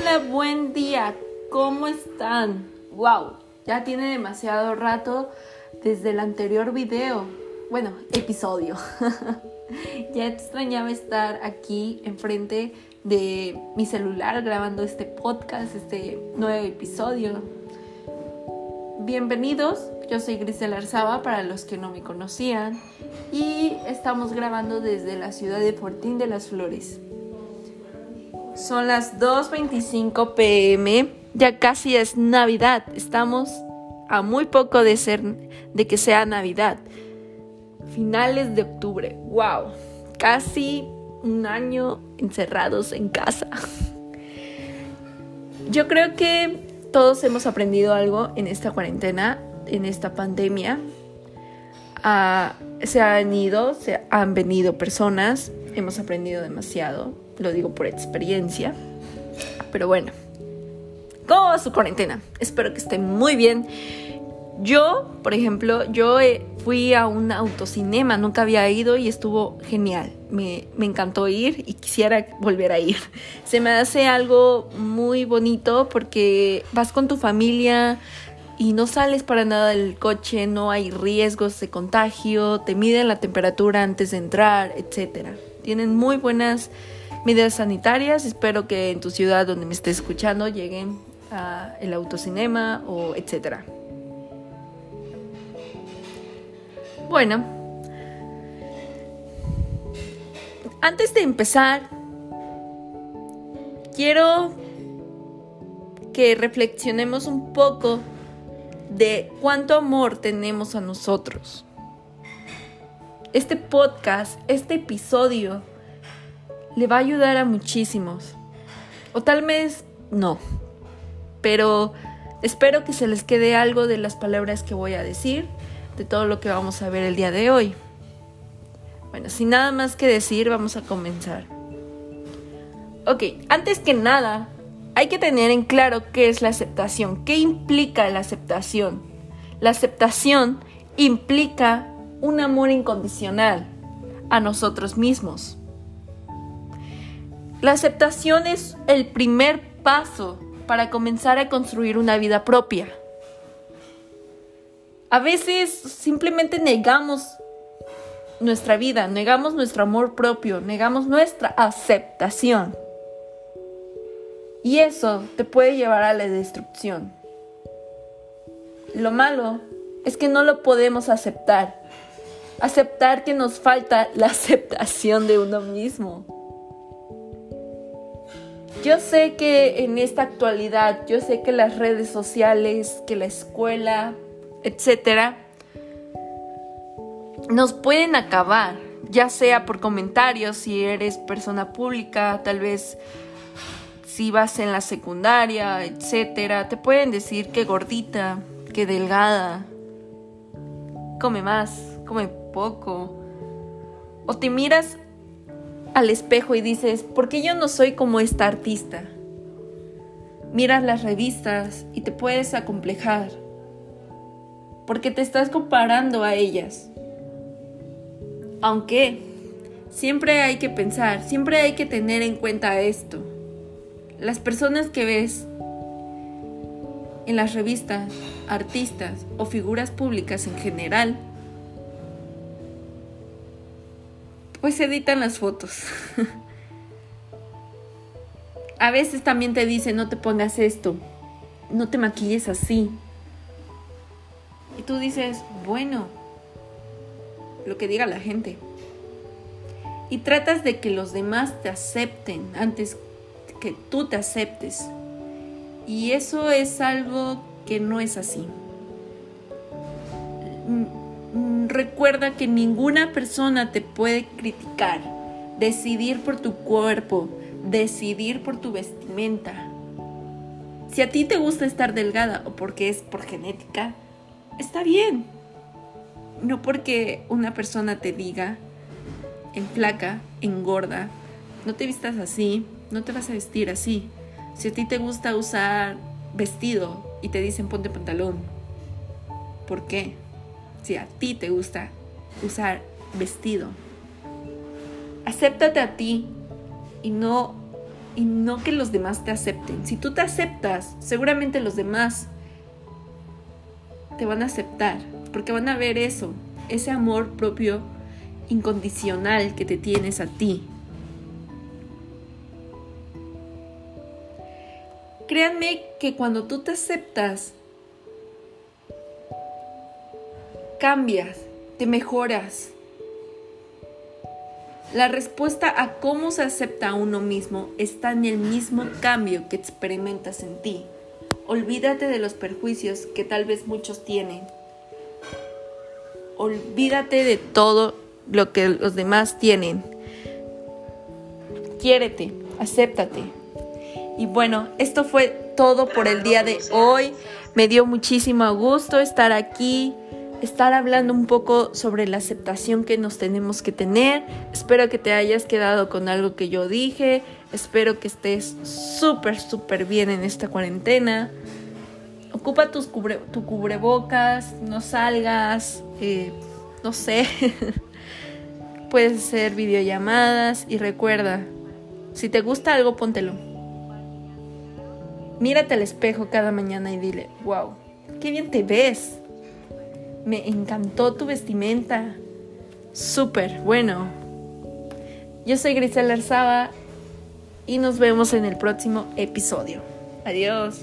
Hola, buen día. ¿Cómo están? Wow, ya tiene demasiado rato desde el anterior video. Bueno, episodio. ya extrañaba estar aquí enfrente de mi celular grabando este podcast, este nuevo episodio. Bienvenidos, yo soy Grisel Arzaba para los que no me conocían y estamos grabando desde la ciudad de Fortín de las Flores. Son las 2.25 pm, ya casi es Navidad, estamos a muy poco de ser de que sea Navidad. Finales de octubre, wow, casi un año encerrados en casa. Yo creo que todos hemos aprendido algo en esta cuarentena, en esta pandemia. Se han ido, se han venido personas, hemos aprendido demasiado, lo digo por experiencia. Pero bueno, ¿cómo va su cuarentena? Espero que esté muy bien. Yo, por ejemplo, yo eh, fui a un autocinema, nunca había ido y estuvo genial. Me, me, encantó ir y quisiera volver a ir. Se me hace algo muy bonito porque vas con tu familia y no sales para nada del coche, no hay riesgos de contagio, te miden la temperatura antes de entrar, etc. Tienen muy buenas medidas sanitarias. Espero que en tu ciudad donde me estés escuchando lleguen a el autocinema o etcétera. Bueno, antes de empezar, quiero que reflexionemos un poco de cuánto amor tenemos a nosotros. Este podcast, este episodio, le va a ayudar a muchísimos. O tal vez no. Pero espero que se les quede algo de las palabras que voy a decir de todo lo que vamos a ver el día de hoy. Bueno, sin nada más que decir, vamos a comenzar. Ok, antes que nada, hay que tener en claro qué es la aceptación, qué implica la aceptación. La aceptación implica un amor incondicional a nosotros mismos. La aceptación es el primer paso para comenzar a construir una vida propia. A veces simplemente negamos nuestra vida, negamos nuestro amor propio, negamos nuestra aceptación. Y eso te puede llevar a la destrucción. Lo malo es que no lo podemos aceptar. Aceptar que nos falta la aceptación de uno mismo. Yo sé que en esta actualidad, yo sé que las redes sociales, que la escuela, etcétera, nos pueden acabar, ya sea por comentarios, si eres persona pública, tal vez en la secundaria, etcétera, te pueden decir que gordita, que delgada, come más, come poco. O te miras al espejo y dices, ¿por qué yo no soy como esta artista? Miras las revistas y te puedes acomplejar porque te estás comparando a ellas. Aunque siempre hay que pensar, siempre hay que tener en cuenta esto. Las personas que ves en las revistas, artistas o figuras públicas en general, pues editan las fotos. A veces también te dicen, no te pongas esto, no te maquilles así, y tú dices, bueno, lo que diga la gente. Y tratas de que los demás te acepten antes que tú te aceptes. Y eso es algo que no es así. Mm, recuerda que ninguna persona te puede criticar, decidir por tu cuerpo, decidir por tu vestimenta. Si a ti te gusta estar delgada o porque es por genética, está bien. No porque una persona te diga en flaca, engorda, no te vistas así, no te vas a vestir así. Si a ti te gusta usar vestido y te dicen ponte pantalón, ¿por qué? Si a ti te gusta usar vestido, acéptate a ti y no y no que los demás te acepten. Si tú te aceptas, seguramente los demás te van a aceptar, porque van a ver eso, ese amor propio incondicional que te tienes a ti. Créanme que cuando tú te aceptas, cambias, te mejoras. La respuesta a cómo se acepta a uno mismo está en el mismo cambio que experimentas en ti. Olvídate de los perjuicios que tal vez muchos tienen. Olvídate de todo lo que los demás tienen. Quiérete, acéptate. Y bueno, esto fue todo por el día de hoy. Me dio muchísimo gusto estar aquí estar hablando un poco sobre la aceptación que nos tenemos que tener. Espero que te hayas quedado con algo que yo dije. Espero que estés súper, súper bien en esta cuarentena. Ocupa tus tu cubrebocas, no salgas, eh, no sé. Puedes hacer videollamadas y recuerda, si te gusta algo, póntelo. Mírate al espejo cada mañana y dile, wow, qué bien te ves me encantó tu vestimenta. Súper, bueno. Yo soy Grisel Arzaba y nos vemos en el próximo episodio. Adiós.